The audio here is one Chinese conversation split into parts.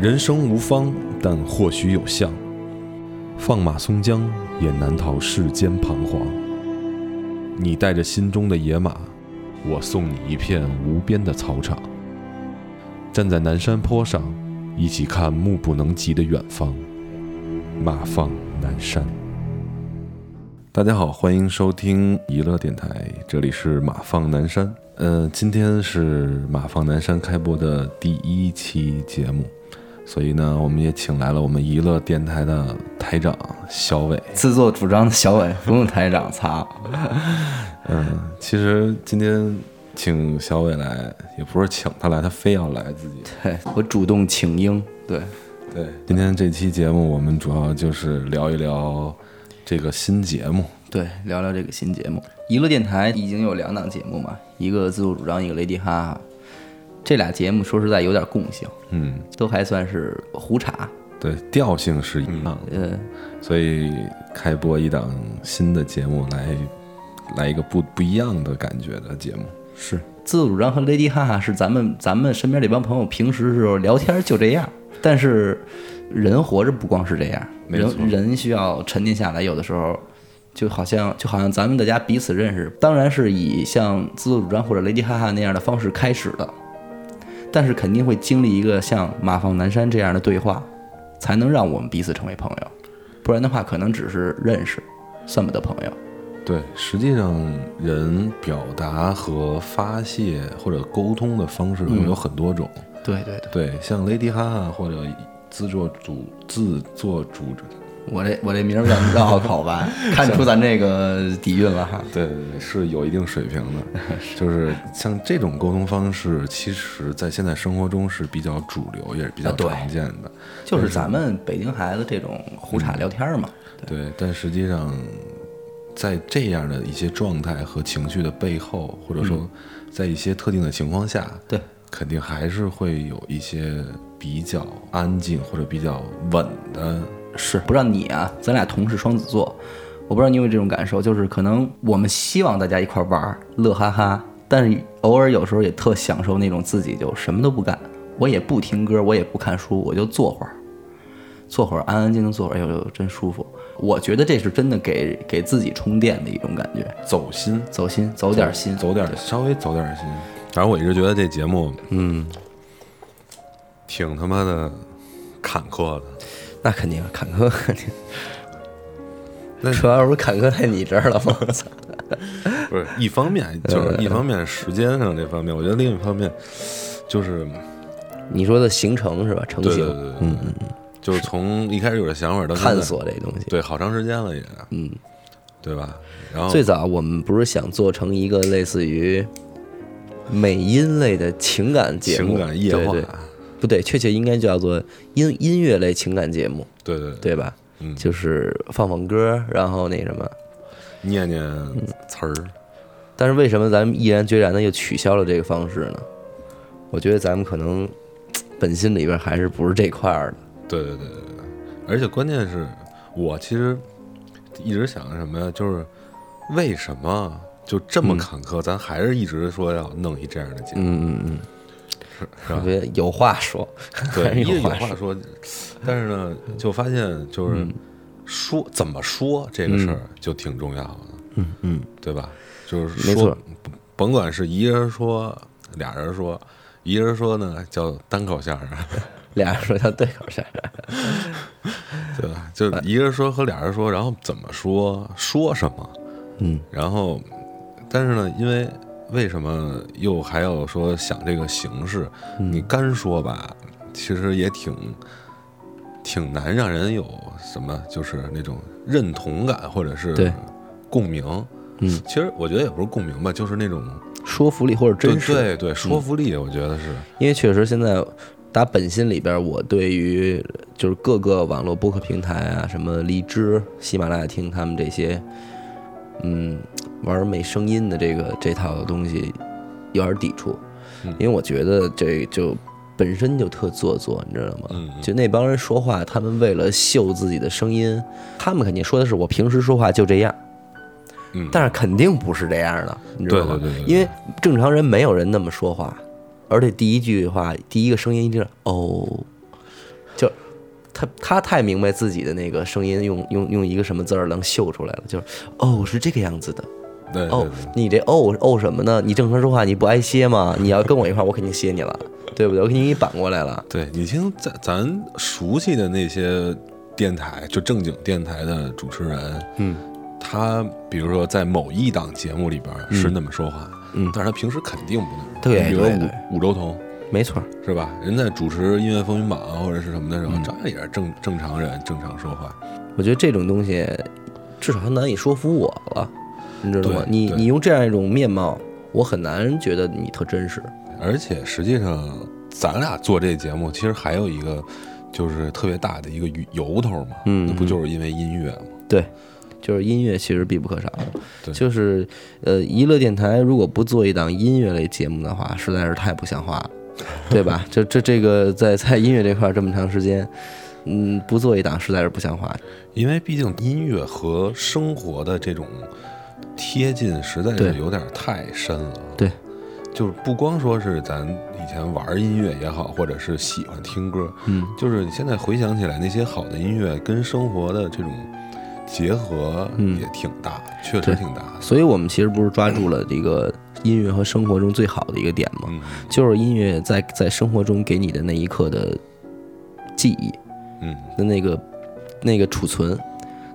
人生无方，但或许有相。放马松江，也难逃世间彷徨。你带着心中的野马，我送你一片无边的草场。站在南山坡上，一起看目不能及的远方。马放南山。大家好，欢迎收听娱乐电台，这里是马放南山。呃，今天是马放南山开播的第一期节目，所以呢，我们也请来了我们娱乐电台的台长小伟。自作主张的小伟，不用台长擦。嗯，其实今天请小伟来，也不是请他来，他非要来自己。对我主动请缨。对，对，今天这期节目我们主要就是聊一聊这个新节目。对，聊聊这个新节目。娱乐电台已经有两档节目嘛，一个自作主张，一个雷迪哈哈。这俩节目说实在有点共性，嗯，都还算是胡茬。对，调性是一样的，呃，所以开播一档新的节目来，来一个不不一样的感觉的节目。是自作主张和雷迪哈哈是咱们咱们身边这帮朋友平时时候聊天就这样，但是人活着不光是这样，没错人人需要沉淀下来，有的时候。就好像就好像咱们大家彼此认识，当然是以像自作主张或者雷迪哈哈那样的方式开始的，但是肯定会经历一个像马放南山这样的对话，才能让我们彼此成为朋友，不然的话可能只是认识，算不得朋友。对，实际上人表达和发泄或者沟通的方式会有很多种。对对对，对，像雷迪哈哈或者自作主自作主我这我这名儿比较绕口吧，看出咱这个底蕴了哈。对对对，是有一定水平的，就是像这种沟通方式，其实在现在生活中是比较主流，也是比较常见的。就是咱们北京孩子这种胡茬聊天嘛。对，但实际上，在这样的一些状态和情绪的背后，或者说在一些特定的情况下，对，肯定还是会有一些比较安静或者比较稳的。是，不知道你啊，咱俩同是双子座，我不知道你有没有这种感受，就是可能我们希望大家一块玩儿，乐哈哈，但是偶尔有时候也特享受那种自己就什么都不干，我也不听歌，我也不看书，我就坐会儿，坐会儿安安静静坐会儿，哎呦呦，真舒服。我觉得这是真的给给自己充电的一种感觉，走心，走心，走点心，走点稍微走点心。反正我一直觉得这节目嗯，挺他妈的坎坷的。那肯定坎坷肯定。那主要不是坎坷在你这儿了吗？不是一方面，就是一方面时间上这方面，我觉得另一方面就是你说的形成是吧？成型，对对对对，嗯嗯嗯，就是从一开始有这想法到探，索这东西。对，好长时间了也，嗯，对吧？然后最早我们不是想做成一个类似于美音类的情感节目，情感夜话对对不对，确切应该叫做音音乐类情感节目，对对对，对吧？嗯就是放放歌，然后那什么。念念词儿，但是为什么咱们毅然决然的又取消了这个方式呢？我觉得咱们可能 本心里边还是不是这块儿的。对对对对对，而且关键是我其实一直想什么呀，就是为什么就这么坎坷，咱还是一直说要弄一这样的节目，嗯嗯嗯，是吧我？觉得有话说，对，是一有话说。但是呢，就发现就是嗯说怎么说这个事儿就挺重要的，嗯嗯，对吧？就是说甭管是一个人说，俩人说，一个人说呢叫单口相声，俩人说叫对口相声。对吧？就一个人说和俩人说，然后怎么说，说什么，嗯，然后，但是呢，因为为什么又还要说想这个形式？嗯。你干说吧，其实也挺挺难让人有什么，就是那种认同感或者是共鸣。嗯，其实我觉得也不是共鸣吧，就是那种说服力或者真实，对对说服力，我觉得是。因为确实现在打本心里边，我对于就是各个网络播客平台啊，什么荔枝、喜马拉雅听他们这些，嗯，玩美声音的这个这套东西有点抵触，嗯因为我觉得这就本身就特做作，你知道吗？就那帮人说话，他们为了秀自己的声音，他们肯定说的是我平时说话就这样。嗯，但是肯定不是这样的，你知道吗？对对对对对因为正常人没有人那么说话，而且第一句话，第一个声音一定是哦，就他他太明白自己的那个声音用用用一个什么字儿能秀出来了，就是哦是这个样子的。对哦，你这哦哦什么呢？你正常说话你不挨歇吗？你要跟我一块儿，我肯定歇你了，对不对？我肯定给你扳过来了。对你听咱咱熟悉的那些电台，就正经电台的主持人，嗯，他比如说在某一档节目里边是那么说话，嗯但是他平时肯定不那么。对比如五五洲同没错，是吧？人在主持音乐风云榜或者是什么的时候，嗯照样也是正正常人正常说话。我觉得这种东西至少它难以说服我了，你知道吗你你用这样一种面貌，我很难觉得你特真实。而且实际上，咱俩做这节目，其实还有一个就是特别大的一个由头嘛，嗯那不就是因为音乐吗？对，就是音乐其实必不可少的。对就是呃，娱乐电台如果不做一档音乐类节目的话，实在是太不像话了，对吧？这这这个在在音乐这块儿这么长时间，嗯，不做一档实在是不像话。因为毕竟音乐和生活的这种贴近，实在是有点太深了。对，就是不光说是咱以前玩音乐也好，或者是喜欢听歌，嗯，就是你现在回想起来，那些好的音乐跟生活的这种结合嗯也挺大，确实挺大。所以我们其实不是抓住了这个音乐和生活中最好的一个点吗？嗯就是音乐在在生活中给你的那一刻的记忆嗯，的那个那个储存，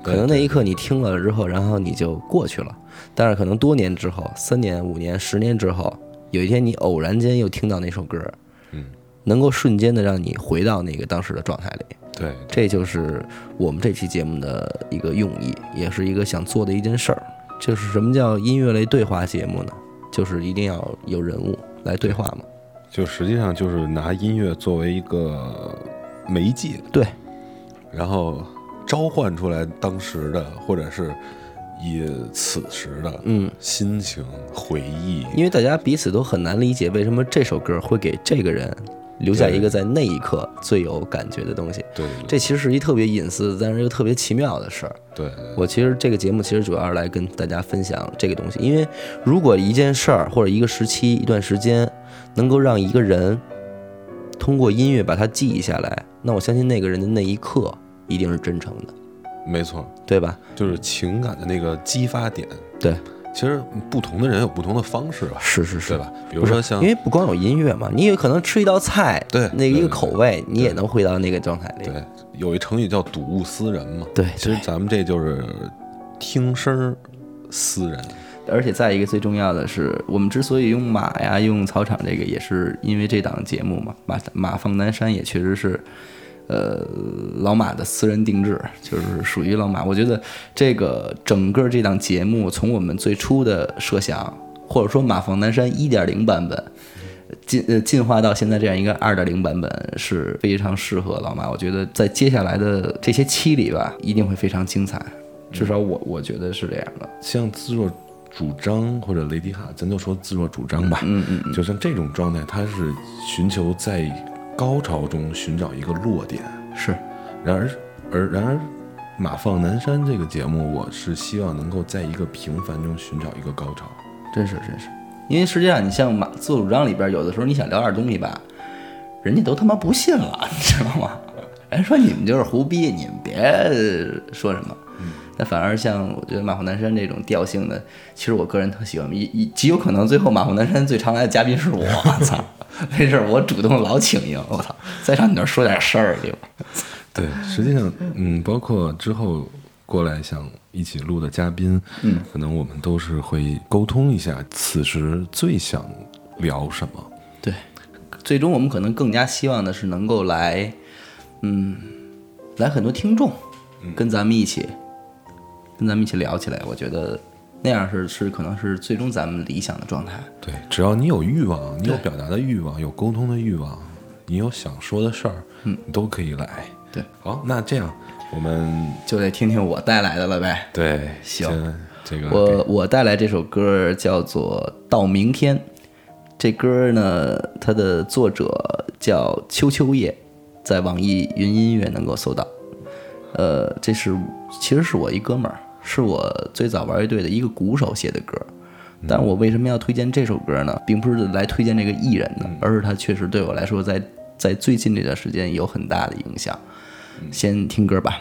可能那一刻你听了之后，然后你就过去了。但是可能多年之后，三年、五年、十年之后，有一天你偶然间又听到那首歌，嗯，能够瞬间的让你回到那个当时的状态里。对，这就是我们这期节目的一个用意，也是一个想做的一件事儿。就是什么叫音乐类对话节目呢？就是一定要有人物来对话嘛。就实际上就是拿音乐作为一个媒介，对，然后召唤出来当时的，或者是以此时的嗯，心情、回忆。因为大家彼此都很难理解为什么这首歌会给这个人留下一个在那一刻最有感觉的东西。对这其实是一特别隐私，但是又特别奇妙的事儿。对对我其实这个节目其实主要是来跟大家分享这个东西，因为如果一件事儿或者一个时期、一段时间能够让一个人通过音乐把它记忆下来，那我相信那个人的那一刻一定是真诚的，没错，对吧？就是情感的那个激发点。对，其实不同的人有不同的方式吧，是是是对，吧？比如说像因为不光有音乐嘛，你有可能吃一道菜，对那个一个口味，你也能回到那个状态里。对，有一成语叫睹物思人嘛。对其实咱们这就是听声儿思人。而且再一个最重要的是，我们之所以用马呀、用草场这个，也是因为这档节目嘛。马马放南山也确实是，呃，老马的私人定制，就是属于老马。我觉得这个整个这档节目，从我们最初的设想，或者说马房南山一点零版本。进呃进化到现在这样一个二点零版本是非常适合老马，我觉得在接下来的这些期里吧，一定会非常精彩，至少我我觉得是这样的。像自作主张或者雷迪哈，咱就说自作主张吧。嗯嗯嗯，就像这种状态，他是寻求在高潮中寻找一个落点。是。然而，而然而，马放南山这个节目，我是希望能够在一个平凡中寻找一个高潮。真是真是，因为实际上你像马自作主张里边，有的时候你想聊点东西吧，人家都他妈不信了，你知道吗？人说你们就是胡逼，你们别说什么。但反而像我觉得马虎南山这种调性的，其实我个人特喜欢，一一极有可能最后马虎南山最常来的嘉宾是我，操！没事儿，我主动老请缨，我操，再上你那儿说点事儿去吧。对，实际上，嗯，包括之后过来想一起录的嘉宾，嗯，可能我们都是会沟通一下，此时最想聊什么。对，最终我们可能更加希望的是能够来，嗯，来很多听众，跟咱们一起，跟咱们一起聊起来。我觉得那样是是可能是最终咱们理想的状态。对，只要你有欲望，你有表达的欲望，有沟通的欲望，你有想说的事儿，嗯，你都可以来。对，好，那这样我们就得听听我带来的了呗。对行这个我我带来这首歌叫做《到明天》，这歌呢，它的作者叫秋秋叶，在网易云音乐能够搜到。呃，这是其实是我一哥们儿，是我最早玩乐队的一个鼓手写的歌。但我为什么要推荐这首歌呢？并不是来推荐这个艺人的，而是他确实对我来说在，在最近这段时间有很大的影响。先听歌吧。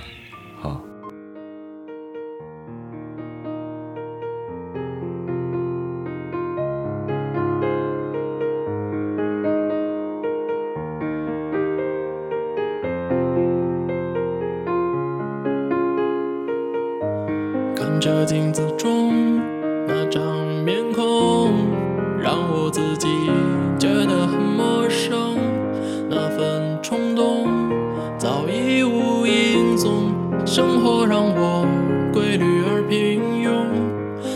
镜子中那张面孔，让我自己觉得很陌生。那份冲动早已无影踪，生活让我规律而平庸。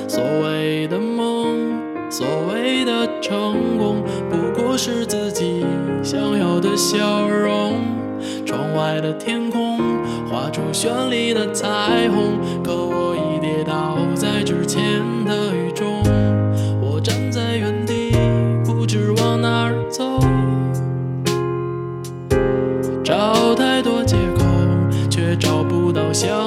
所谓的梦，所谓的成功，不过是自己想要的笑容。窗外的天空画出绚丽的彩虹，可我前的雨中。我站在原地，不知往哪儿走，找太多借口，却找不到向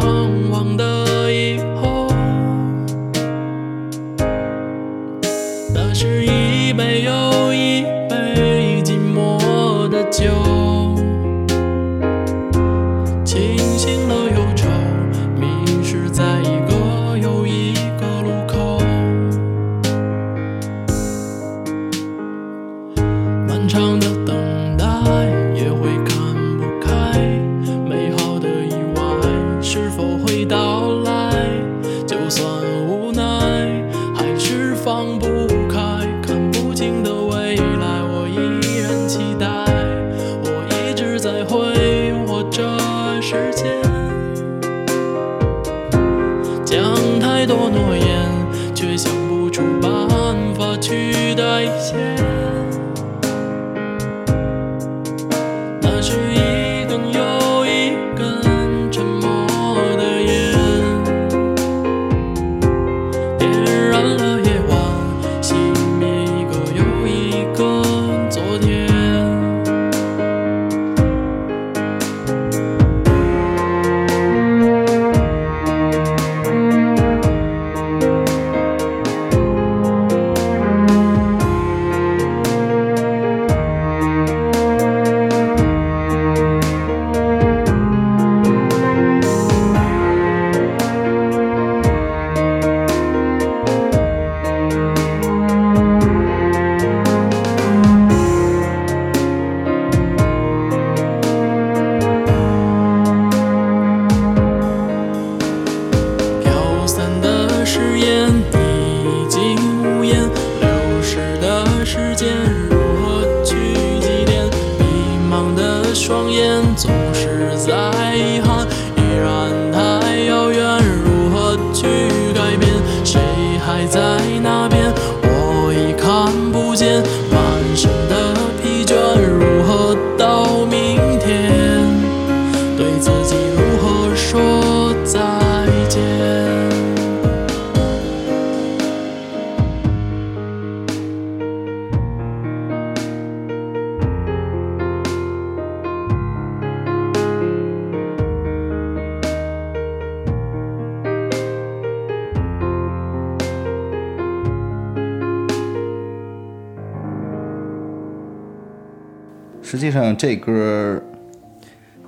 这歌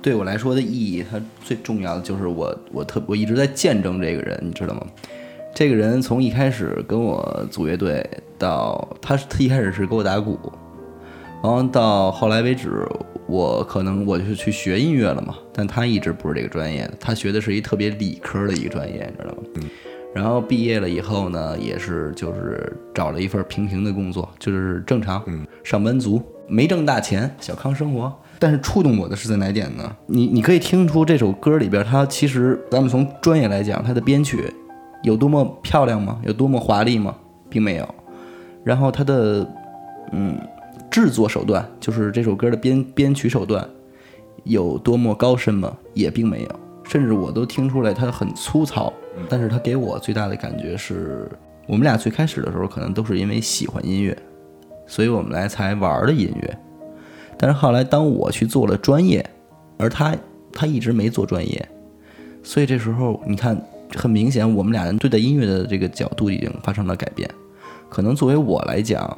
对我来说的意义，它最重要的就是我我特我一直在见证这个人，你知道吗？这个人从一开始跟我组乐队到他他一开始是给我打鼓，然后到后来为止，我可能我就是去学音乐了嘛，但他一直不是这个专业的，他学的是一特别理科的一个专业，你知道吗？嗯。然后毕业了以后呢，也是就是找了一份平平的工作，就是正常，上班族，没挣大钱，小康生活。但是触动我的是在哪点呢？你你可以听出这首歌里边，它其实咱们从专业来讲，它的编曲有多么漂亮吗？有多么华丽吗？并没有。然后它的嗯制作手段，就是这首歌的编编曲手段有多么高深吗？也并没有。甚至我都听出来它很粗糙，但是它给我最大的感觉是，我们俩最开始的时候可能都是因为喜欢音乐，所以我们来才玩的音乐。但是后来当我去做了专业，而他他一直没做专业，所以这时候你看，很明显我们俩人对待音乐的这个角度已经发生了改变。可能作为我来讲，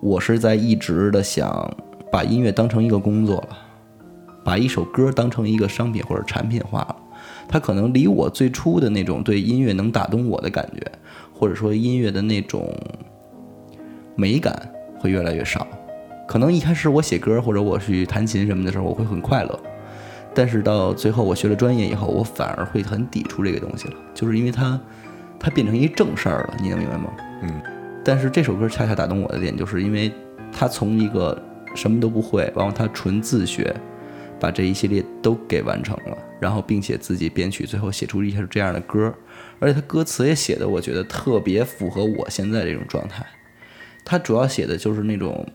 我是在一直的想把音乐当成一个工作了，把一首歌当成一个商品或者产品化了。它可能离我最初的那种对音乐能打动我的感觉，或者说音乐的那种美感会越来越少。可能一开始我写歌或者我去弹琴什么的时候，我会很快乐，但是到最后我学了专业以后，我反而会很抵触这个东西了，就是因为它它变成一正事儿了，你能明白吗？嗯。但是这首歌恰恰打动我的点，就是因为它从一个什么都不会，然后他纯自学，把这一系列都给完成了，然后并且自己编曲，最后写出一首这样的歌，而且他歌词也写的，我觉得特别符合我现在这种状态。他主要写的就是那种，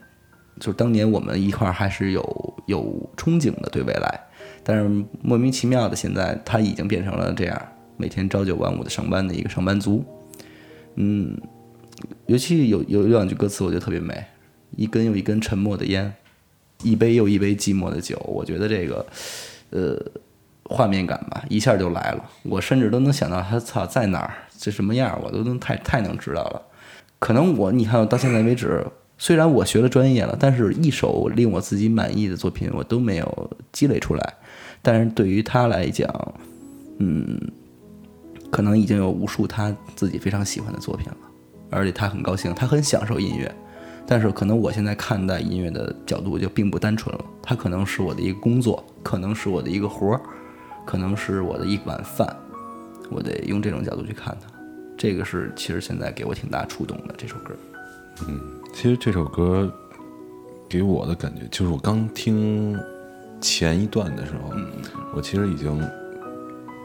就是当年我们一块儿还是有有憧憬的对未来，但是莫名其妙的现在他已经变成了这样，每天朝九晚五的上班的一个上班族。嗯，尤其有有两句歌词，我觉得特别美。一根又一根沉默的烟，一杯又一杯寂寞的酒。我觉得这个，呃，画面感吧，一下就来了。我甚至都能想到他操在哪儿，这什么样，我都能太太能知道了。可能我你看到现在为止，虽然我学了专业了，但是一首令我自己满意的作品我都没有积累出来。但是对于他来讲，嗯，可能已经有无数他自己非常喜欢的作品了，而且他很高兴，他很享受音乐。但是可能我现在看待音乐的角度就并不单纯了，它可能是我的一个工作，可能是我的一个活儿，可能是我的一碗饭，我得用这种角度去看它。这个是其实现在给我挺大触动的这首歌。嗯其实这首歌给我的感觉，就是我刚听前一段的时候，我其实已经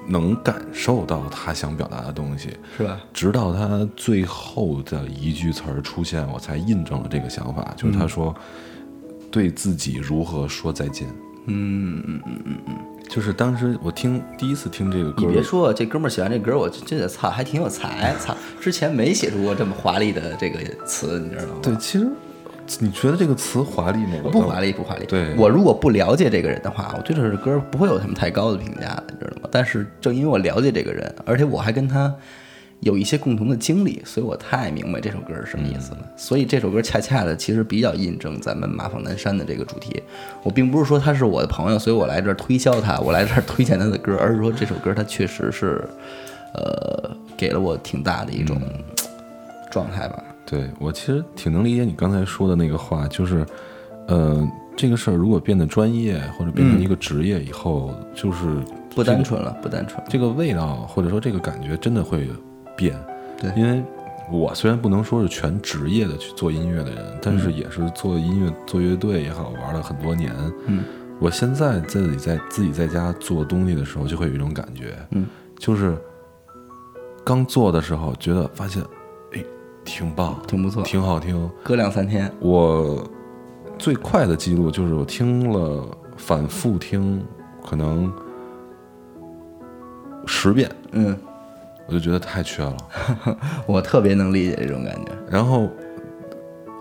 能感受到他想表达的东西，是吧？直到他最后的一句词儿出现，我才印证了这个想法，就是他说对自己如何说再见。嗯嗯嗯嗯嗯，就是当时我听第一次听这个歌，你别说，这哥们儿写完这歌，我觉得操，还挺有才，操，之前没写出过这么华丽的这个词，你知道吗？对，其实你觉得这个词华丽吗？不华丽，不华丽。对我如果不了解这个人的话，我对这首歌不会有什么太高的评价的，你知道吗？但是正因为我了解这个人，而且我还跟他有一些共同的经历，所以我太明白这首歌是什么意思了。所以这首歌恰恰的其实比较印证咱们马放南山的这个主题。我并不是说他是我的朋友，所以我来这儿推销他，我来这儿推荐他的歌，而是说这首歌它确实是，呃，给了我挺大的一种状态吧。对我其实挺能理解你刚才说的那个话，就是，呃，这个事儿如果变得专业或者变成一个职业以后，就是不单纯了，不单纯了。这个味道或者说这个感觉真的会变。对因为我虽然不能说是全职业的去做音乐的人，但是也是做音乐、做乐队也好，玩了很多年。嗯，我现在自己在自己在家做东西的时候，就会有一种感觉，嗯，就是刚做的时候觉得发现，哎，挺棒，挺不错，挺好听。隔两三天，我最快的记录就是我听了反复听，可能十遍，嗯，我就觉得太缺了。我特别能理解这种感觉。然后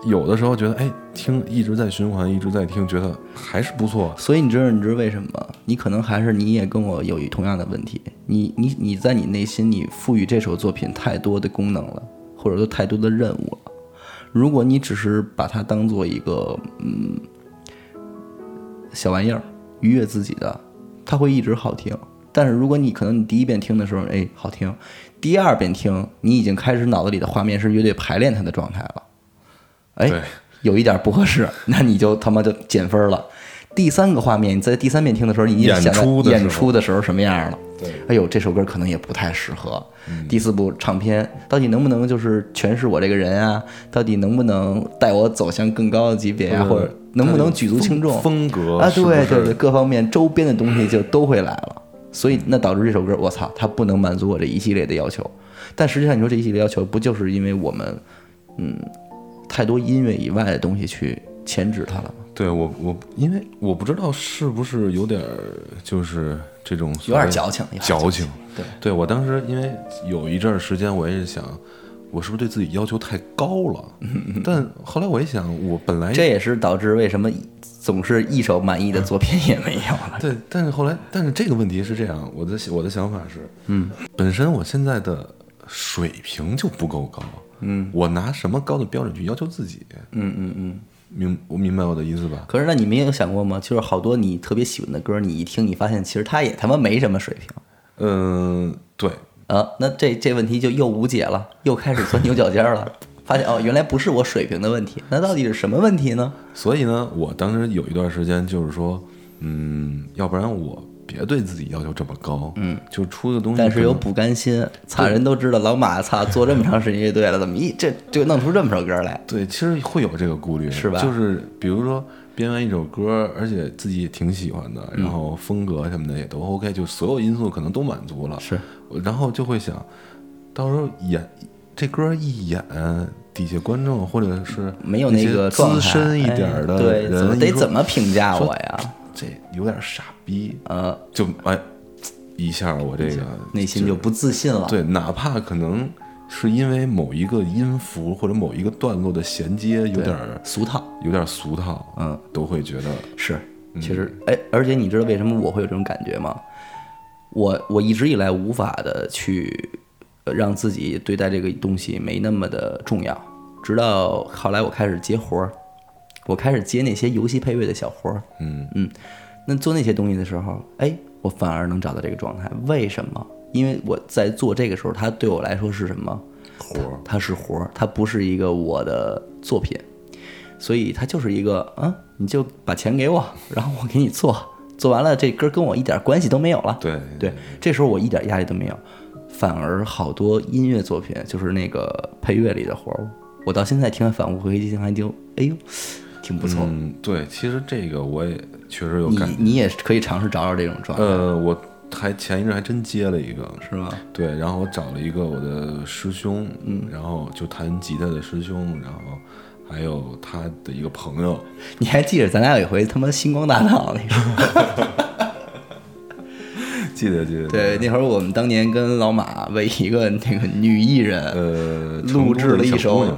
有的时候觉得，哎，听一直在循环，一直在听，觉得还是不错。所以你知道，你知道为什么吗？你可能还是你也跟我有一同样的问题。你你你在你内心，你赋予这首作品太多的功能了，或者说太多的任务了。如果你只是把它当做一个嗯小玩意儿，愉悦自己的，它会一直好听。但是如果你可能你第一遍听的时候，哎，好听；第二遍听，你已经开始脑子里的画面是乐队排练它的状态了。哎，有一点不合适，那你就他妈就减分了。第三个画面，你在第三遍听的时候，你已经演想到出的时候演出的时候什么样了。对，哎呦，这首歌可能也不太适合。第四部唱片到底能不能就是诠释我这个人啊？到底能不能带我走向更高的级别啊？或者能不能举足轻重？风格啊，对对对，各方面周边的东西就都会来了。所以那导致这首歌，我操，它不能满足我这一系列的要求。但实际上，你说这一系列要求，不就是因为我们，嗯，太多音乐以外的东西去牵制它了吗？对我我因为我不知道是不是有点儿就是这种有点矫情，矫情。对，对我当时因为有一阵儿时间，我也是想，我是不是对自己要求太高了？但后来我一想，我本来这也是导致为什么总是一首满意的作品也没有了。对，但是后来，但是这个问题是这样，我的我的想法是，嗯，本身我现在的水平就不够高，嗯，我拿什么高的标准去要求自己？嗯嗯嗯，明我明白我的意思吧？可是那你们有想过吗？就是好多你特别喜欢的歌，你一听，你发现其实他也他妈没什么水平。嗯，对，啊，那这这问题就又无解了，又开始钻牛角尖儿了。发现哦，原来不是我水平的问题，那到底是什么问题呢？所以呢，我当时有一段时间就是说，嗯，要不然我别对自己要求这么高，嗯，就出个东西，但是又不甘心，操，人都知道老马操做这么长时间乐队了，怎么一这就弄出这么首歌来？对，其实会有这个顾虑，是吧就是比如说编完一首歌，而且自己也挺喜欢的，然后风格什么的也都 OK，就所有因素可能都满足了，是，然后就会想，到时候演这歌一演，底下观众或者是没有那个资深一点儿的哎对，怎么人，得怎么评价我呀？这有点傻逼，呃，就哎一下我这个内心就不自信了。对，哪怕可能是因为某一个音符或者某一个段落的衔接有点俗套有点俗套，嗯，都会觉得是，嗯其实哎，而且你知道为什么我会有这种感觉吗？我我一直以来无法的去呃让自己对待这个东西没那么的重要，直到后来我开始接活儿，我开始接那些游戏配乐的小活儿，嗯嗯，那做那些东西的时候，哎，我反而能找到这个状态。为什么？因为我在做这个时候，它对我来说是什么？活儿，它是活儿，它不是一个我的作品，所以它就是一个嗯，你就把钱给我，然后我给你做，做完了这歌跟我一点关系都没有了。对对，这时候我一点压力都没有，反而好多音乐作品就是那个配乐里的活儿，我到现在听完反复回听还就哎呦，挺不错。嗯，对，其实这个我也确实有感觉，你也可以尝试找找这种状态，呃，我还前一阵还真接了一个，是吗？对，然后我找了一个我的师兄，嗯，然后就弹吉他的师兄，然后还有他的一个朋友，你还记得咱俩有一回他妈星光大道那个？记得记得，对，那会儿我们当年跟老马为一个那个女艺人呃，录制了一首《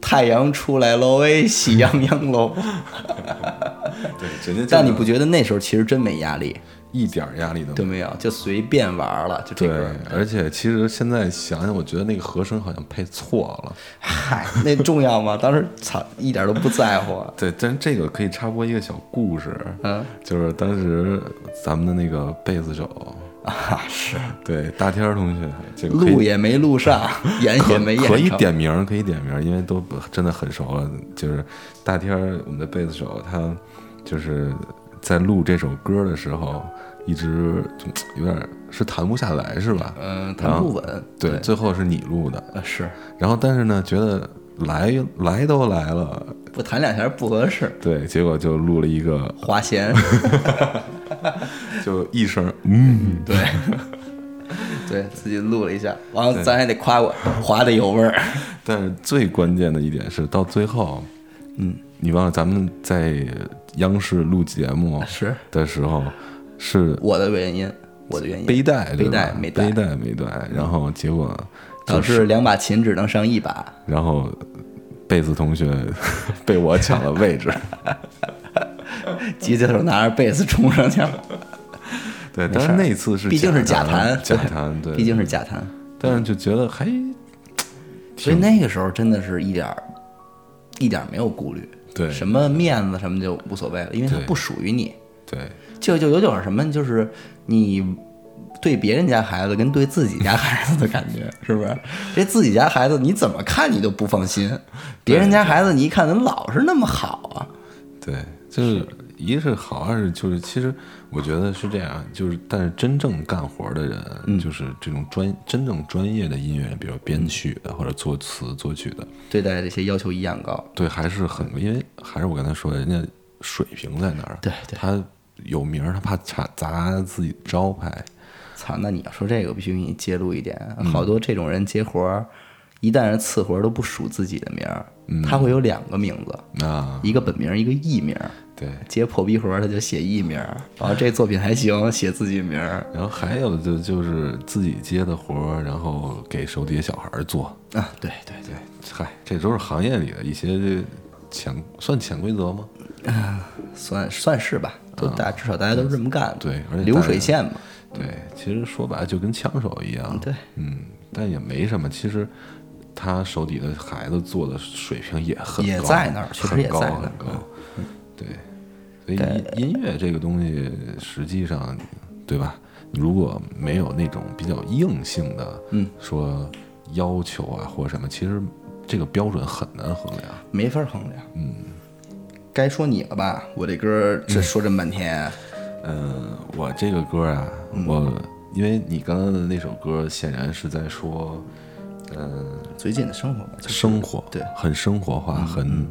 太阳出来喽，喂，喜洋洋喽》。对，人家但你不觉得那时候其实真没压力，一点儿压力都没有。都没有，就随便玩了，就这对。，而且其实现在想想，我觉得那个和声好像配错了。嗨，那重要吗？当时操，一点都不在乎。对，但是这个可以插播一个小故事，嗯就是当时咱们的那个贝斯手，啊，是对大天儿同学，这个录也没录上，演也没演可以点名儿，可以点名儿，因为都真的很熟了。就是大天儿，我们的贝斯手，他就是在录这首歌的时候，一直就有点儿是弹不下来，是吧？嗯，弹不稳。对，最后是你录的。呃是然后但是呢，觉得来来都来了，不弹两下不合适，对，结果就录了一个，花弦。就一声，嗯，对，对自己录了一下，完了咱还得夸我，滑的有味儿。但是最关键的一点是，到最后，嗯，你忘了咱们在央视录节目是。的时候，是我的原因，我的原因。背带，对背带没带。背带没带，然后结果导致两把琴只能上一把，然后贝斯同学 被我抢了位置，吉他手拿着贝斯冲上去了，对，但是那次是毕竟是假弹，弹，假弹，对，毕竟是假弹，但是就觉得还所以那个时候真的是一点儿一点儿没有顾虑，对。什么面子什么就无所谓了，因为它不属于你，对。就就有点什么，就是你对别人家孩子跟对自己家孩子的感觉，是不是？这自己家孩子你怎么看你都不放心，别人家孩子你一看怎么老是那么好啊？对，就是一是好，二是就是其实我觉得是这样，就是但是真正干活的人，嗯。就是这种专真正专业的音乐人，比如编曲的或者作词作曲的，对待这些要求一样高，对，还是很因为还是我刚才说的，人家水平在那儿，对对。他有名儿，他怕砸砸自己招牌，操，那你要说这个，必须给你揭露一点，嗯。好多这种人接活儿，一旦是次活儿都不署自己的名儿，嗯。他会有两个名字，啊，一个本名儿，一个艺名儿。对。接破逼活儿他就写艺名儿，然后这作品还行，写自己名儿然后还有的就就是自己接的活儿，然后给手底下小孩儿做，啊，对对对，嗨，这都是行业里的一些潜算潜规则吗？啊算算是吧，都大至少大家都是这么干对而且流水线嘛，对，其实说白了就跟枪手一样，对，嗯，但也没什么。其实他手底的孩子做的水平也很高也在那儿确实也在那儿很高。对，所以音音乐这个东西，实际上，对吧？如果没有那种比较硬性的，嗯，说要求啊或者什么，其实这个标准很难衡量。没法衡量。嗯，该说你了吧？我这歌这说这么半天，嗯，我这个歌啊，我因为你刚刚的那首歌，显然是在说，嗯，最近的生活吧，就是生活，对很生活化，很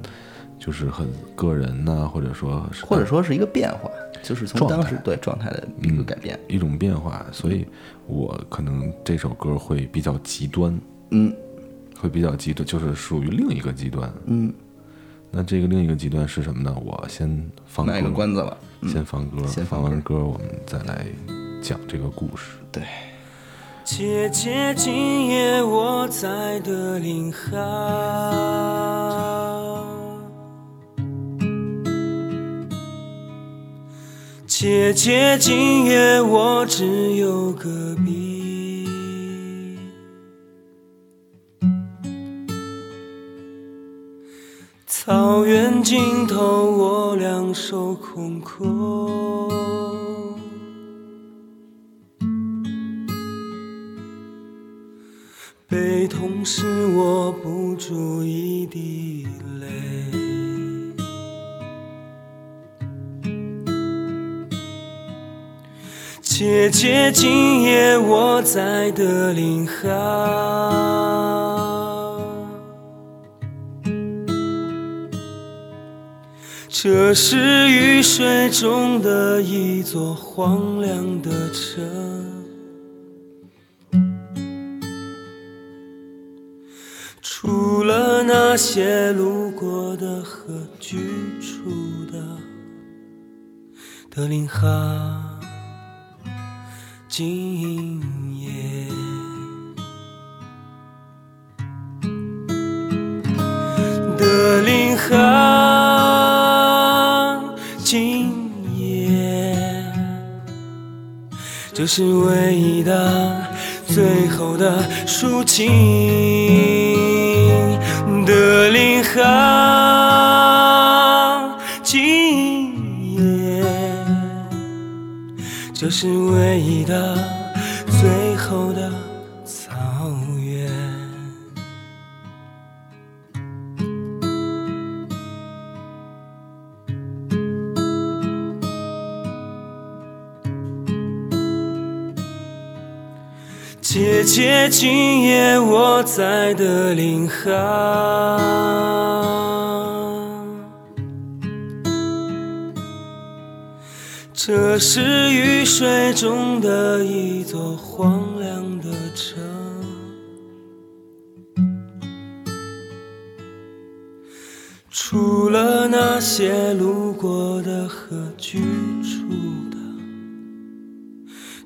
就是很个人呐、或者说是或者说是一个变化，就是从当时对状态的一个改变。一种变化，所以我可能这首歌会比较极端，嗯，会比较极端，就是属于另一个极端。嗯，那这个另一个极端是什么呢？我先放个关子吧。先放歌，先放放完歌我们再来讲这个故事。对，姐姐，今夜我在的林哈。姐姐，今夜我只有隔壁。草原尽头，我两手空空。悲痛使我不住一滴姐姐，今夜我在德林哈。这是雨水中的一座荒凉的城。除了那些路过的和居住的德林哈，今夜。德林哈，今夜，这是唯一的、最后的抒情。德林哈，是唯一的、最后的草原。姐姐，今夜我在德林哈。这是雨水中的一座荒凉的城。除了那些路过的和居住的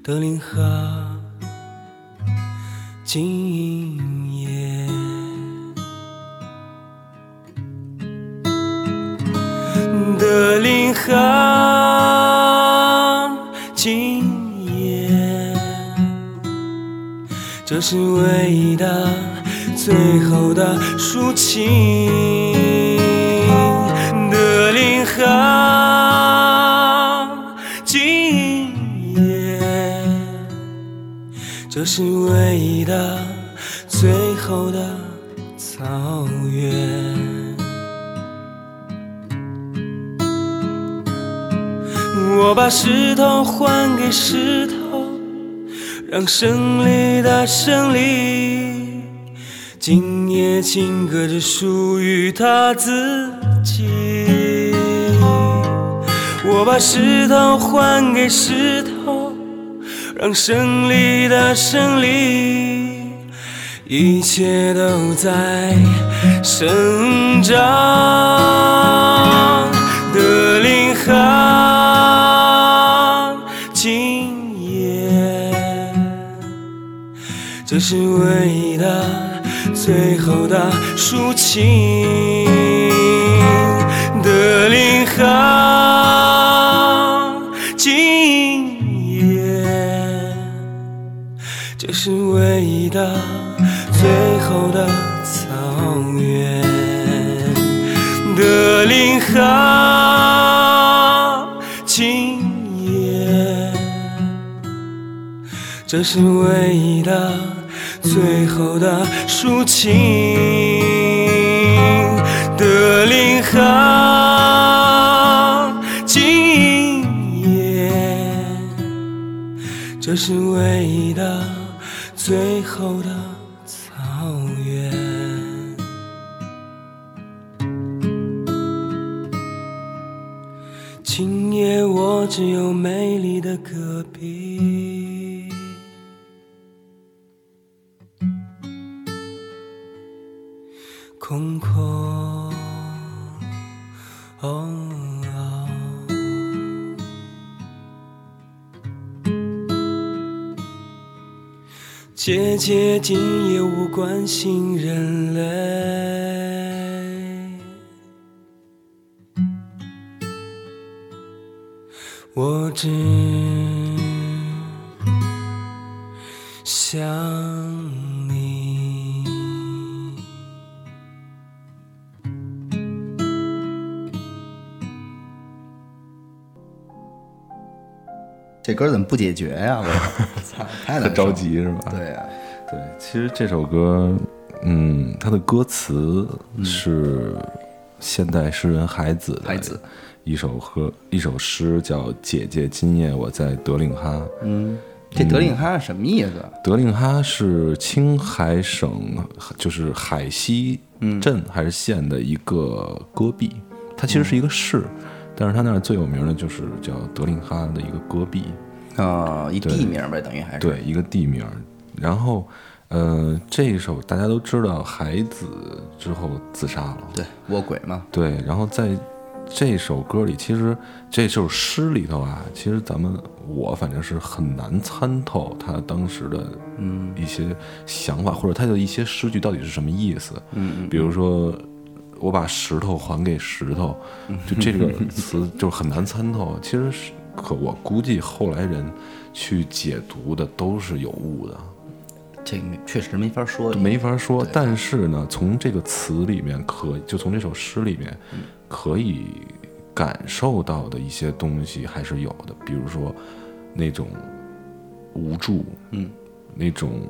德林哈。今夜，德林哈，是唯一的、最后的抒情。德林哈，今夜。这是唯一的、最后的草原。我把石头还给石头，让胜利的胜利。今夜情歌只属于他自己。我把石头还给石头。让胜利的胜利，一切都在生长。的林海，是唯一的、最后的抒情。德林哈，今夜。这是唯一的、最后的草原。德林哈今夜，这是唯一的最后的抒情。德令哈今夜，这是唯一的最后的姐姐今夜无关心人类。我只想你。这歌怎么不解决呀？我操，太 着。急是吧？对呀、对，其实这首歌，嗯，它的歌词是现代诗人海子的海子一首歌，一首诗叫《姐姐，今夜我在德令哈》。嗯，这德令哈是什么意思？德令哈是青海省，就是海西镇还是县的一个戈壁，它其实是一个市，但是它那儿最有名的就是叫德令哈的一个戈壁。啊、一地名呗，等于还是对，一个地名儿。然后，呃，这一首大家都知道，海子之后自杀了。对卧轨嘛。对，然后在这首歌里，其实这首诗里头啊，其实咱们我反正是很难参透他当时的嗯一些想法，或者他的一些诗句到底是什么意思。嗯，比如说。我把石头还给石头，就这个词就很难参透。其实是，可我估计后来人去解读的都是有误的。这个确实没法说，没法说。但是呢，从这个词里面可就从这首诗里面可以感受到的一些东西还是有的，比如说那种无助，嗯，那种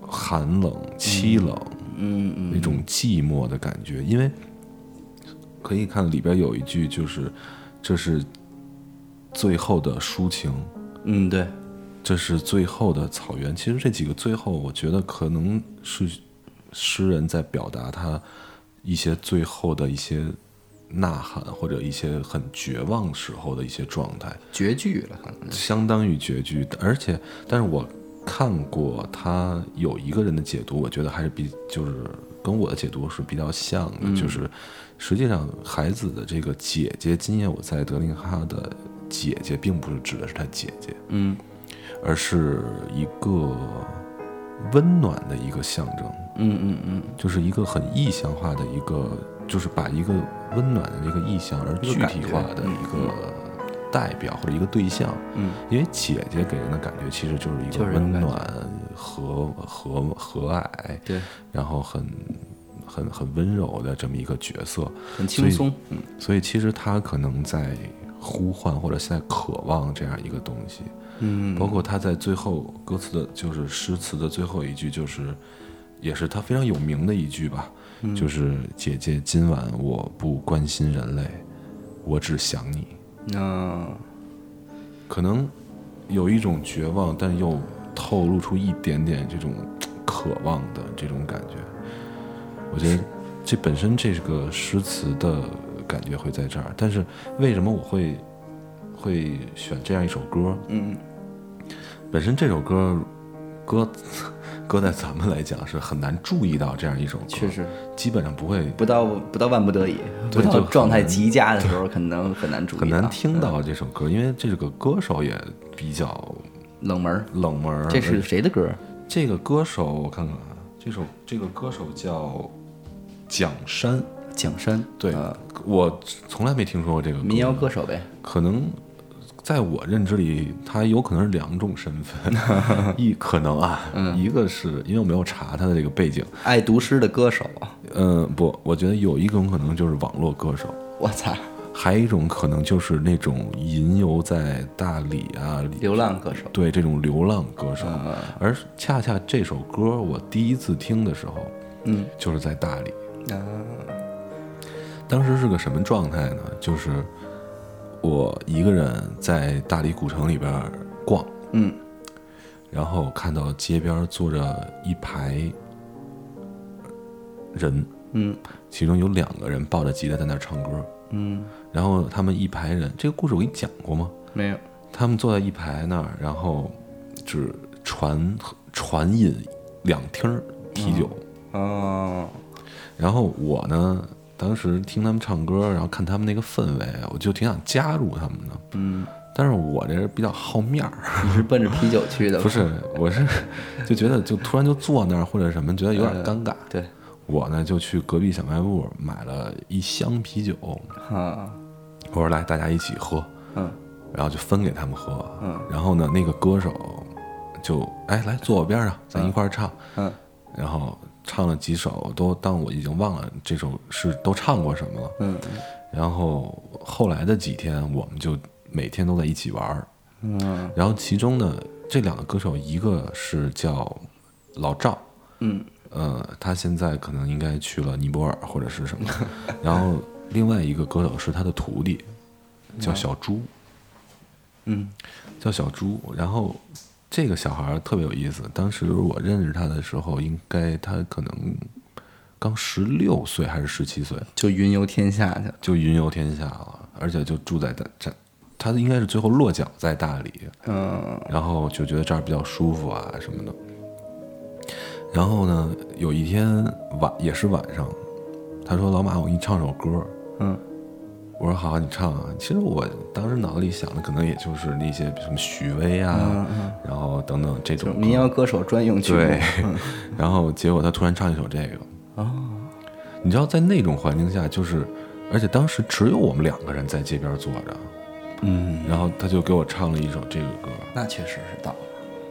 寒冷、凄冷，嗯嗯那种寂寞的感觉。因为可以看里边有一句，就是这是最后的抒情。嗯，对，这是最后的草原。其实这几个最后，我觉得可能是诗人在表达他一些最后的一些呐喊，或者一些很绝望时候的一些状态，绝句了，可能相当于绝句。而且，但是我看过他有一个人的解读，我觉得还是比就是跟我的解读是比较像的，就是实际上孩子的这个姐姐，今夜我在德令哈的姐姐，并不是指的是他姐姐，嗯而是一个温暖的一个象征，嗯嗯嗯，就是一个很意象化的一个，就是把一个温暖的这个意象而具体化的一个代表或者一个对象。嗯，因为姐姐给人的感觉其实就是一个温暖、和和和蔼，对，然后很很很温柔的这么一个角色。很轻松，嗯。所以其实他可能在呼唤或者现在渴望这样一个东西。嗯，包括他在最后歌词的，就是诗词的最后一句，就是也是他非常有名的一句吧，嗯就是“姐姐，今晚我不关心人类，我只想你那”。可能有一种绝望，但又透露出一点点这种渴望的这种感觉。我觉得这本身这个诗词的感觉会在这儿，但是为什么我会会选这样一首歌？嗯本身这首歌，歌歌在咱们来讲是很难注意到这样一首歌，确实基本上不会不到不到万不得已，不到状态极佳的时候，可能很难注意，很难听到这首歌，因为这个歌手也比较冷门儿。冷门儿。这是谁的歌？这个歌手，我看看啊，这首这个歌手叫蒋山，蒋山，对、呃我从来没听说过这个民谣歌。手呗。可能在我认知里，他有可能是两种身份，一可能啊，一个是因为我没有查他的这个背景，爱读诗的歌手，嗯，不，我觉得有一种可能就是网络歌手，我操，还有一种可能就是那种吟游在大理啊，流浪歌手，对这种流浪歌手，而恰恰这首歌我第一次听的时候，嗯。就是在大理，啊，当时是个什么状态呢？就是我一个人在大理古城里边逛，嗯。然后看到街边坐着一排人，嗯。其中有两个人抱着吉他在那儿唱歌，嗯，然后他们一排人，这个故事我给你讲过吗？没有，他们坐在一排那儿，然后只传传饮两听儿啤酒，哦，然后我呢，当时听他们唱歌，然后看他们那个氛围，我就挺想加入他们的。嗯，但是我这人比较好面儿，你是奔着啤酒去的吧？不是，我是就觉得就突然就坐那儿或者什么，觉得有点尴尬。对，我呢就去隔壁小卖部买了一箱啤酒，啊，我说来大家一起喝，嗯然后就分给他们喝。嗯然后呢，那个歌手就哎来坐我边上，咱一块儿唱。嗯然后唱了几首，都但我已经忘了这首是都唱过什么了。嗯然后后来的几天，我们就每天都在一起玩儿。嗯然后其中呢，这两个歌手，一个是叫老赵，嗯呃，他现在可能应该去了尼泊尔或者是什么。然后另外一个歌手是他的徒弟，叫小猪，嗯叫小猪。然后这个小孩儿特别有意思，当时我认识他的时候，应该他可能刚十六岁还是十七岁，就云游天下去了。就云游天下了，而且就住在大这，他应该是最后落脚在大理，嗯然后就觉得这儿比较舒服啊什么的。然后呢，有一天晚也是晚上，他说：“老马，我给你唱首歌。”嗯我说：“好，你唱啊。”其实我当时脑子里想的可能也就是那些什么许巍啊，然后等等这种民谣歌手专用曲目。对，然后结果他突然唱一首这个，哦，你知道，在那种环境下，就是，而且当时只有我们两个人在街边坐着，嗯，然后他就给我唱了一首这个歌，那确实是到了。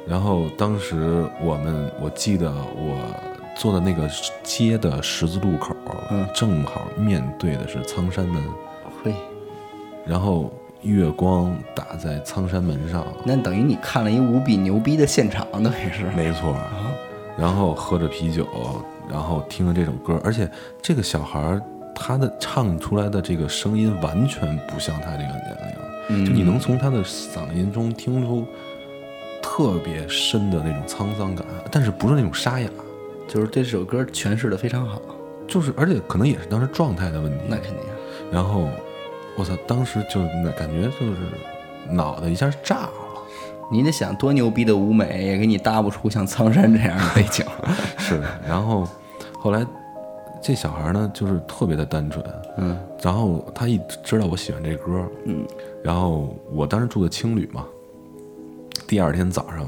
然后当时我们，我记得我坐的那个街的十字路口，嗯正好面对的是苍山门，嘿，然后月光打在苍山门上，那等于你看了一无比牛逼的现场，等于是。没错，然后喝着啤酒，然后听着这首歌，而且这个小孩儿他的唱出来的这个声音完全不像他这个年龄，就你能从他的嗓音中听出特别深的那种沧桑感，但是不是那种沙哑，就是这首歌诠释的非常好，就是而且可能也是当时状态的问题。那肯定。然后我操，当时就那感觉就是脑袋一下炸了。你得想多牛逼的舞美，也给你搭不出像苍山这样的背景。是的，然后后来这小孩呢，就是特别的单纯，嗯，然后他一知道我喜欢这歌，嗯，然后我当时住的青旅嘛，第二天早上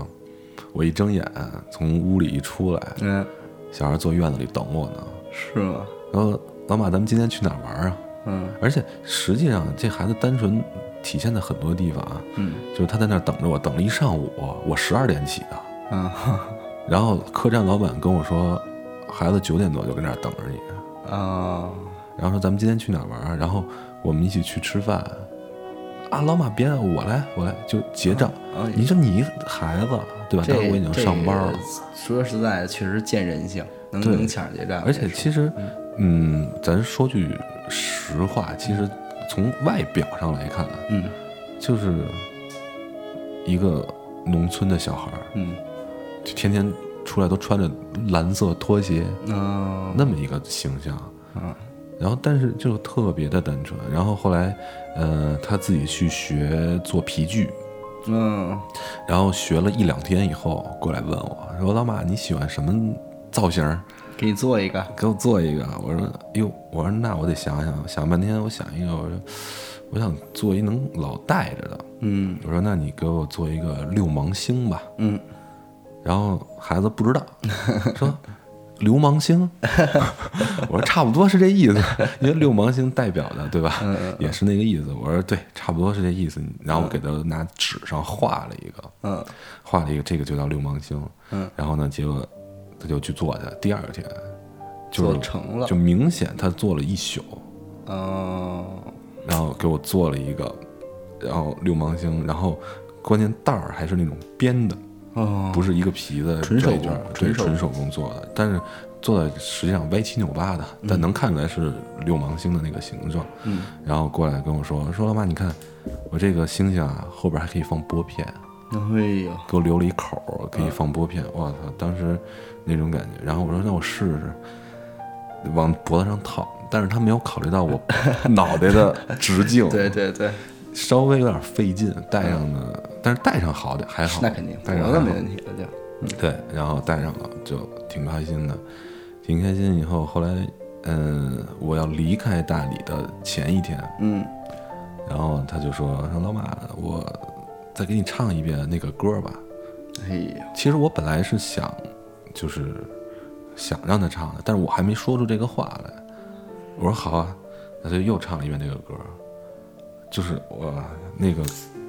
我一睁眼从屋里一出来，嗯，小孩坐院子里等我呢，是吗？然后老马，咱们今天去哪儿玩啊？嗯而且实际上这孩子单纯体现在很多地方啊，嗯就是他在那儿等着我，等了一上午，我十二点起的。嗯 然后客栈老板跟我说，孩子九点多就跟那儿等着你，啊，然后说咱们今天去哪儿玩儿？然后我们一起去吃饭。啊，老马别，我来，我来，就结账。啊你说你孩子对吧？但是我已经上班了，说实在的，确实见人性，能能抢结账。而且其实，嗯，咱说句实话，其实从外表上来看，嗯就是一个农村的小孩儿，嗯就天天出来都穿着蓝色拖鞋，嗯那么一个形象。嗯然后，但是就特别的单纯。然后后来，呃，他自己去学做皮具，嗯然后学了一两天以后，过来问我说：“老马，你喜欢什么造型儿？给你做一个。给我做一个。”我说：“哟，我说那我得想想，想半天，我想一个，我说我想做一能老带着的。嗯我说那你给我做一个六芒星吧。嗯然后孩子不知道，说流氓星，我说差不多是这意思，因为六芒星代表的对吧，也是那个意思。我说对，差不多是这意思。然后我给他拿纸上画了一个，嗯画了一个，这个就叫六芒星。嗯，然后呢，结果他就去做去，第二天就成了就明显他做了一宿，哦，然后给我做了一个，然后六芒星，然后关键袋儿还是那种编的，哦，不是一个皮的纯手工纯手对纯手工做的，但是做的实际上歪七扭八的，但能看出来是六芒星的那个形状。嗯，然后过来跟我说说老妈，你看我这个星星啊，后边还可以放拨片，哎呦，给我留了一口儿，可以放拨片。我操，当时那种感觉。然后我说那我试试，往脖子上套，但是他没有考虑到我 脑袋的直径，对对对，稍微有点费劲，戴上呢，但是戴上好点还好，那肯定，戴上没问题了就，对，然后戴上了就挺开心的，挺开心。以后后来，嗯，我要离开大理的前一天，嗯，然后他就说说老马，我再给你唱一遍那个歌吧。哎呀，其实我本来是想，就是想让他唱的，但是我还没说出这个话来。我说好啊，那他就又唱了一遍这个歌，就是我那个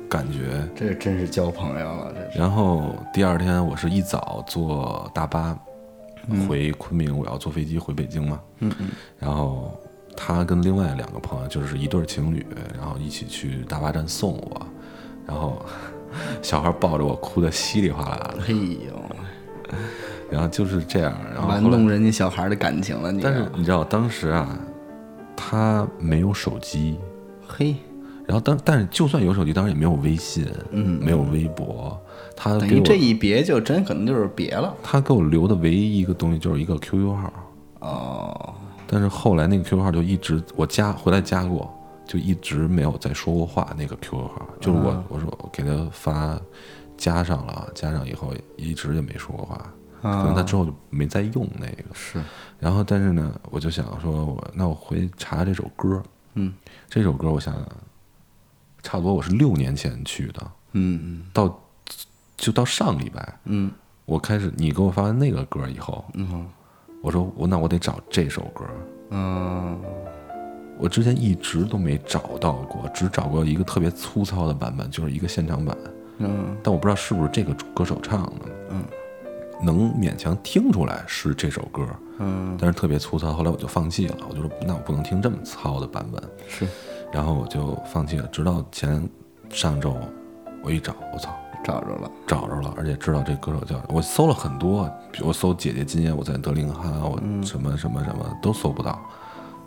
感觉。这真是交朋友了，这是，然后第二天我是一早坐大巴回昆明，我要坐飞机回北京嘛。嗯嗯，然后他跟另外两个朋友就是一对儿情侣，然后一起去大巴站送我，然后 小孩抱着我哭得稀里哗啦的，哎呦，然后就是这样，然后玩弄人家小孩的感情了，你但是你知道当时啊，他没有手机，嘿，然后当但是就算有手机，当时也没有微信，嗯。没有微博，他等这一别就真可能就是别了，他给我留的唯一一个东西就是一个 QQ 号，哦，但是后来那个 QQ 号就一直我加回来加过，就一直没有再说过话。那个 QQ 号。就是我、我说我给他发加上了，加上以后一直也没说过话，可能他之后就没再用那个。是，然后但是呢，我就想说我那我回查这首歌，嗯。这首歌我想差不多我是六年前去的，嗯到就到上礼拜，嗯。我开始你给我发完那个歌以后，嗯我说我那我得找这首歌。嗯。我之前一直都没找到过，只找过一个特别粗糙的版本，就是一个现场版，嗯。但我不知道是不是这个歌手唱的，嗯，能勉强听出来是这首歌，嗯，但是特别粗糙，后来我就放弃了，我就说那我不能听这么糙的版本，是。然后我就放弃了，直到前上周我一找，我操，找着了，找着了，而且知道这歌手叫我搜了很多，比如我搜姐姐今夜我在德令哈，我什么什么什么都搜不到。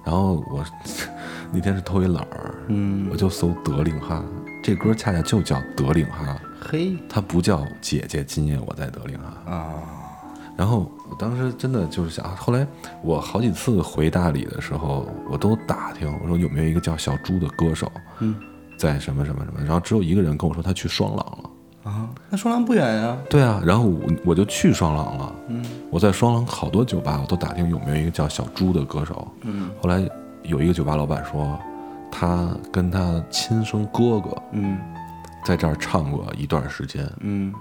然后我 那天是偷一懒儿，嗯，我就搜德令哈，这歌恰恰就叫德令哈，嘿它不叫姐姐今夜我在德令哈。啊，然后我当时真的就是想，后来我好几次回大理的时候，我都打听，我说有没有一个叫小猪的歌手，嗯，在什么什么什么，然后只有一个人跟我说他去双廊了。啊，那双廊不远呀，对啊，然后我我就去双廊了。嗯，我在双廊好多酒吧，我都打听有没有一个叫小猪的歌手。嗯，后来有一个酒吧老板说，他跟他亲生哥哥嗯。在这儿唱过一段时间，嗯，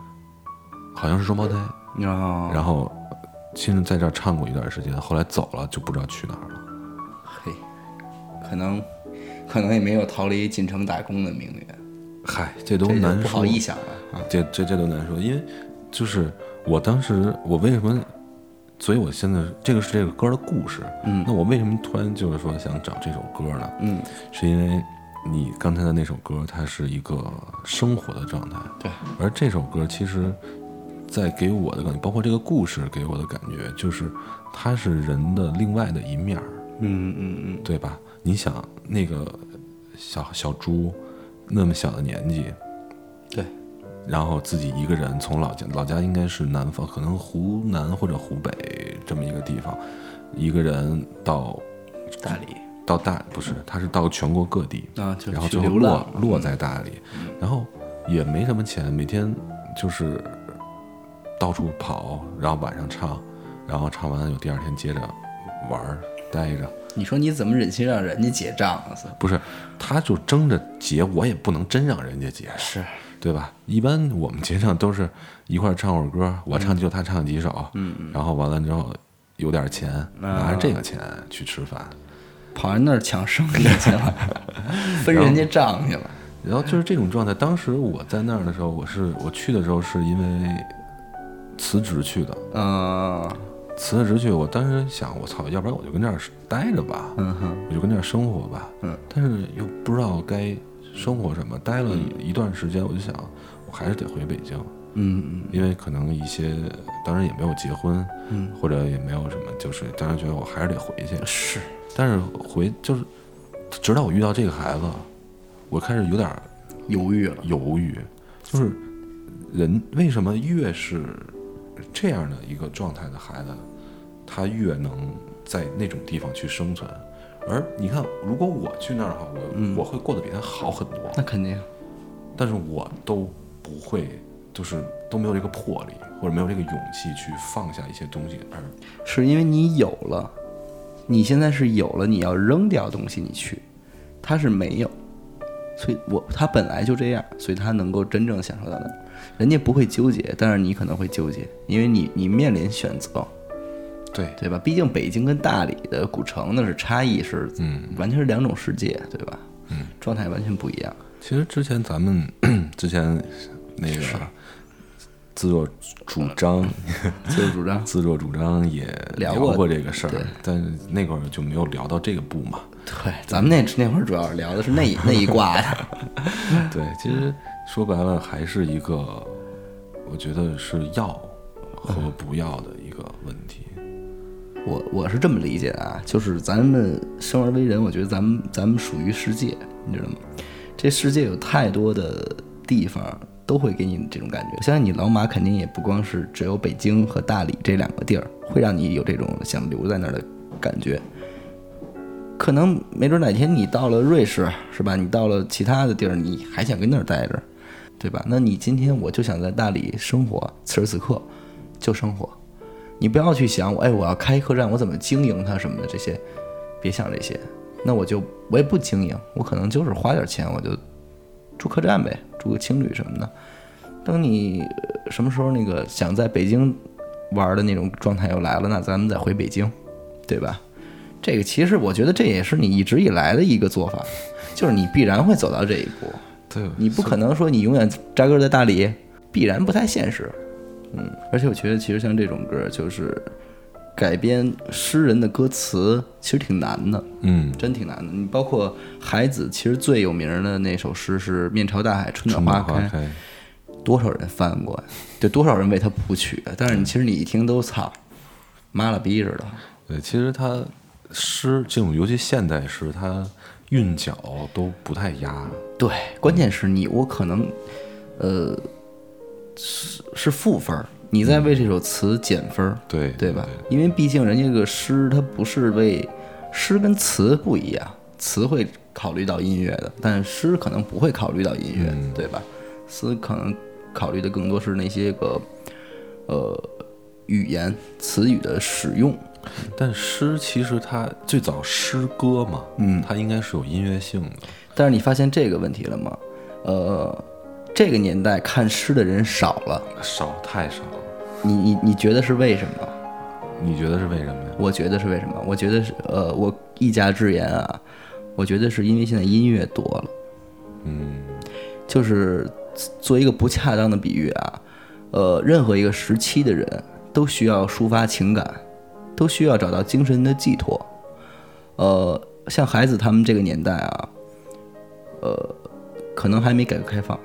好像是双胞胎，然后然后亲生在这儿唱过一段时间，后来走了就不知道去哪儿了。嘿，可能可能也没有逃离进城打工的命运，嗨，这都难说，不好臆想了。啊，这这这都难说，因为就是我当时我为什么，所以我现在这个是这个歌的故事。嗯那我为什么突然就是说想找这首歌呢？嗯，是因为你刚才的那首歌，它是一个生活的状态，对，而这首歌其实，在给我的感觉，包括这个故事给我的感觉，就是它是人的另外的一面儿，嗯嗯嗯，对吧？你想那个小小猪，那么小的年纪，对，然后自己一个人从老家，老家应该是南方，可能湖南或者湖北这么一个地方，一个人到大理。到大不是，他是到全国各地，啊，就然后去最后落落在大理，然后也没什么钱，每天就是到处跑，然后晚上唱，然后唱完有第二天接着玩儿待着，你说你怎么忍心让人家结账啊？不是，他就争着结，我也不能真让人家结，是，对吧？一般我们结账都是一块儿唱会儿歌，我唱就，他唱几首，嗯嗯然后完了之后有点钱，拿着这个钱去吃饭。跑人那儿抢生意去了，分人家账去了。然后就是这种状态。当时我在那儿的时候，我是我去的时候是因为辞职去的，嗯辞了职去。我当时想，我操，要不然我就跟这儿待着吧，嗯哼，我就跟这儿生活吧。嗯，但是又不知道该生活什么。待了一段时间，我就想，我还是得回北京，嗯嗯因为可能一些当然也没有结婚，嗯，或者也没有什么，就是当然觉得我还是得回去。是，但是回就是，直到我遇到这个孩子，我开始有点犹豫了。犹豫，就是人为什么越是这样的一个状态的孩子，他越能在那种地方去生存。而你看，如果我去那儿哈，我、我会过得比他好很多，那肯定，但是我都不会，就是都没有这个魄力，或者没有这个勇气去放下一些东西，而是因为你有了，你现在是有了，你要扔掉东西，你去，他是没有，所以我他本来就这样，所以他能够真正享受到那儿，人家不会纠结，但是你可能会纠结，因为你你面临选择，对对吧？毕竟北京跟大理的古城那是差异是，嗯，完全是两种世界，对吧？嗯，状态完全不一样。其实之前咱们 之前那个自作主张，自作主张，自作主张也聊过过这个事儿对，但是那会儿就没有聊到这个步嘛。对，咱们那那会儿主要聊的是那 那一挂的，对，其实说白了还是一个，我觉得是要和不要的一个问题。我我是这么理解的啊，就是咱们生而为人，我觉得咱们咱们属于世界，你知道吗？这世界有太多的地方都会给你这种感觉。相信你老马肯定也不光是只有北京和大理这两个地儿会让你有这种想留在那儿的感觉。可能没准哪天你到了瑞士，是吧？你到了其他的地儿，你还想跟那儿待着，对吧？那你今天我就想在大理生活，此时此刻就生活。你不要去想我，哎，我要开客栈，我怎么经营它什么的这些，别想这些。那我就我也不经营，我可能就是花点钱，我就住客栈呗，住个青旅什么的。等你呃什么时候那个想在北京玩的那种状态又来了，那咱们再回北京，对吧？这个其实我觉得这也是你一直以来的一个做法，就是你必然会走到这一步。对，你不可能说你永远扎根在大理，必然不太现实。嗯，而且我觉得其实像这种歌，就是改编诗人的歌词，其实挺难的，嗯，真挺难的。你包括海子，其实最有名的那首诗是“面朝大海，春暖花开”，开，多少人翻过呀？对，多少人为他谱曲？但是你其实你一听都操，妈了逼似的。对，其实他诗这种，尤其现代诗，他韵脚都不太押。对，关键是你我可能，呃，是是负分儿，你在为这首词减分儿。对对吧？因为毕竟人家这个诗，它不是为诗跟词不一样，词会考虑到音乐的，但诗可能不会考虑到音乐，对吧？诗可能考虑的更多是那些个呃语言词语的使用。但诗其实它最早诗歌嘛，嗯，它应该是有音乐性的。但是你发现这个问题了吗？呃，这个年代看诗的人少了，少太少了，你你你觉得是为什么？你觉得是为什么呀？我觉得是为什么？我觉得是呃，我一家之言啊，我觉得是因为现在音乐多了。嗯，就是做一个不恰当的比喻啊，呃，任何一个时期的人都需要抒发情感，都需要找到精神的寄托。呃，像孩子他们这个年代啊，呃，可能还没改革开放，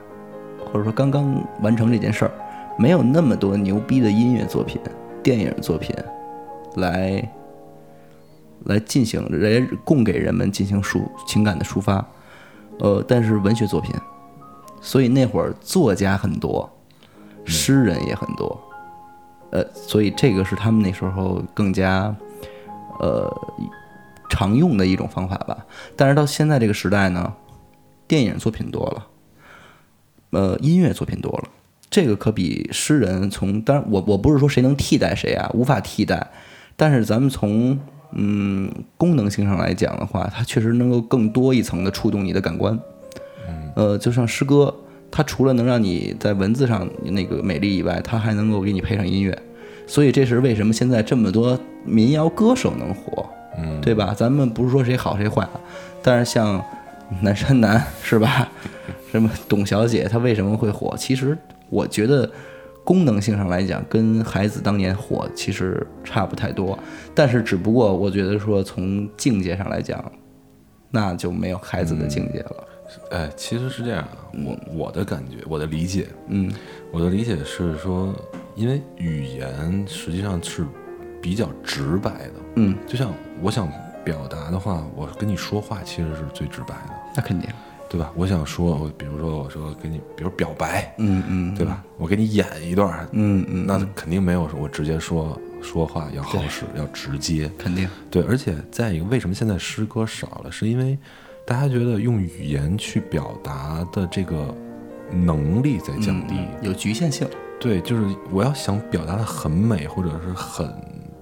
或者说刚刚完成这件事儿，没有那么多牛逼的音乐作品、电影作品来来进行来供给人们进行抒情感的抒发。呃，但是文学作品，所以那会儿作家很多，诗人也很多，呃，所以这个是他们那时候更加呃常用的一种方法吧。但是到现在这个时代呢，电影作品多了，呃，音乐作品多了，这个可比诗人从当然我我不是说谁能替代谁啊，无法替代，但是咱们从嗯功能性上来讲的话，它确实能够更多一层的触动你的感官。呃，就像诗歌，它除了能让你在文字上那个美丽以外，它还能够给你配上音乐。所以这是为什么现在这么多民谣歌手能火，嗯，对吧？咱们不是说谁好谁坏啊，但是像南山南是吧？什么董小姐她为什么会火？其实我觉得功能性上来讲，跟孩子当年火其实差不太多，但是只不过我觉得说从境界上来讲，那就没有孩子的境界了。哎，其实是这样啊，我我的感觉，我的理解，嗯我的理解是说，因为语言实际上是比较直白的，嗯，就像我想表达的话，我跟你说话其实是最直白的，那肯定。对吧？我想说，我比如说我说给你，比如表白，嗯嗯，对吧？我给你演一段儿，嗯嗯，那肯定没有我直接说说话要好使，要直接。肯定。对，而且再一个，为什么现在诗歌少了？是因为大家觉得用语言去表达的这个能力在降低。嗯有局限性。对，就是我要想表达的很美或者是很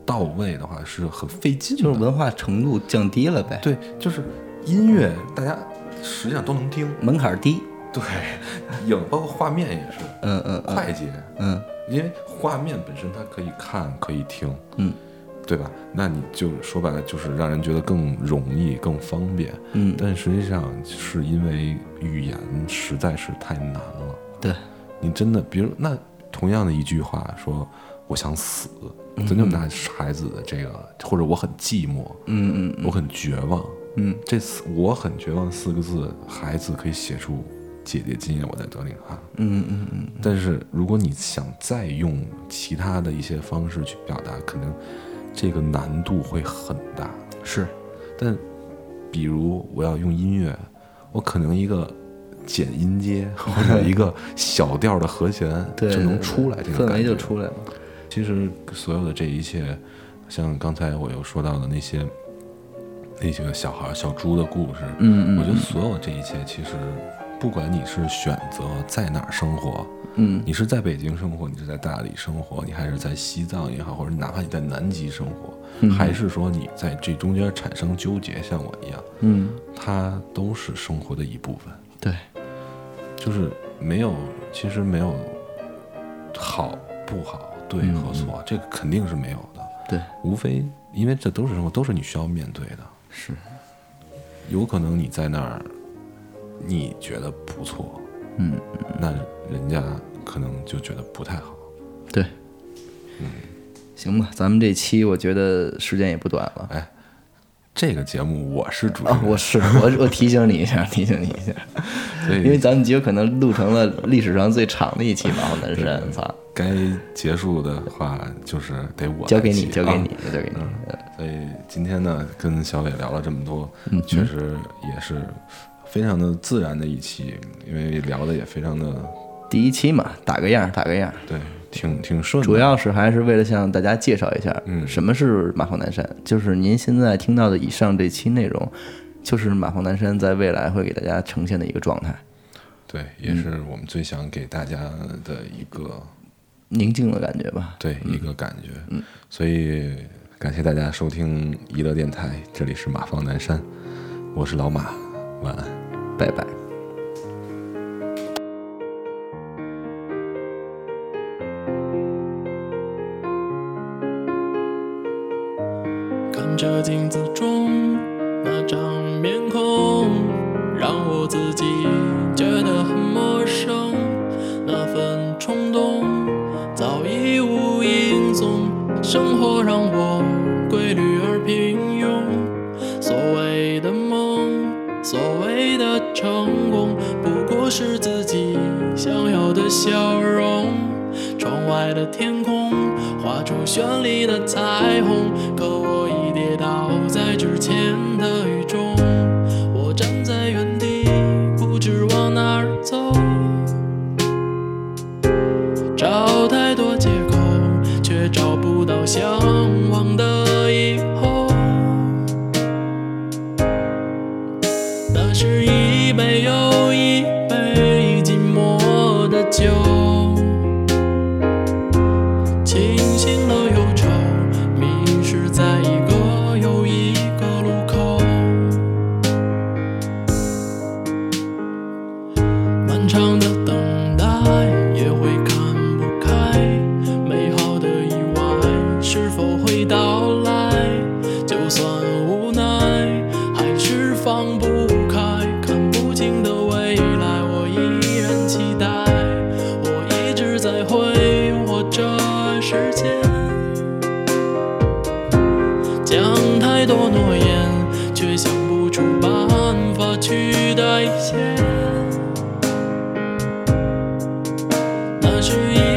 到位的话，是很费劲的。就是文化程度降低了呗，对，就是音乐，大家实际上都能听。门槛低。对，影包括画面也是嗯嗯嗯快捷，嗯因为画面本身它可以看可以听，嗯对吧？那你就说白了就是让人觉得更容易、更方便。嗯，但实际上是因为语言实在是太难了。对，你真的，比如那同样的一句话说我想死，咱就拿孩子的这个，或者我很寂寞，嗯嗯我很绝望，嗯，这四我很绝望四个字，孩子可以写出姐姐今夜我在德令哈。嗯嗯嗯，但是如果你想再用其他的一些方式去表达，可能这个难度会很大。是，但比如我要用音乐，我可能一个减音阶或者一个小调的和弦 对，就能出来这个氛围感觉就出来了。其实所有的这一切，像刚才我又说到的那些那些个小孩儿小猪的故事，嗯嗯我觉得所有这一切其实，不管你是选择在哪儿生活，嗯。你是在北京生活，你是在大理生活，你还是在西藏也好，或者哪怕你在南极生活，嗯还是说你在这中间产生纠结，像我一样，嗯，它都是生活的一部分，对，就是没有，其实没有好不好，对和错，这个肯定是没有的。对，无非因为这都是生活，都是你需要面对的。是，有可能你在那儿，你觉得不错，嗯，那人家可能就觉得不太好。对，嗯。行吧，咱们这期我觉得时间也不短了。哎，这个节目我是主持啊，人，我是我我提醒你一下，提醒你一下，因为咱们极有可能录成了历史上最长的一期《马后南山》，操，该结束的话就是得我交给你，交给你，交给你。所以今天呢，跟小伟聊了这么多，嗯。确实也是非常的自然的一期，因为聊的也非常的第一期嘛，打个样，打个样。对，挺挺顺的。主要是还是为了向大家介绍一下，嗯什么是马放南山，就是您现在听到的以上这期内容，就是马放南山在未来会给大家呈现的一个状态，对，也是我们最想给大家的一个宁静的感觉吧。对一个感觉。嗯，所以感谢大家收听娱乐电台，这里是马放南山，我是老马，晚安。拜拜。看着镜子中那张面孔，让我自己觉得很陌生。那份冲动早已无影踪，生活让我规律而平庸。所谓的梦，所谓的成功，不过是自己想要的笑容。窗外的天空画出绚丽的彩虹，可那是一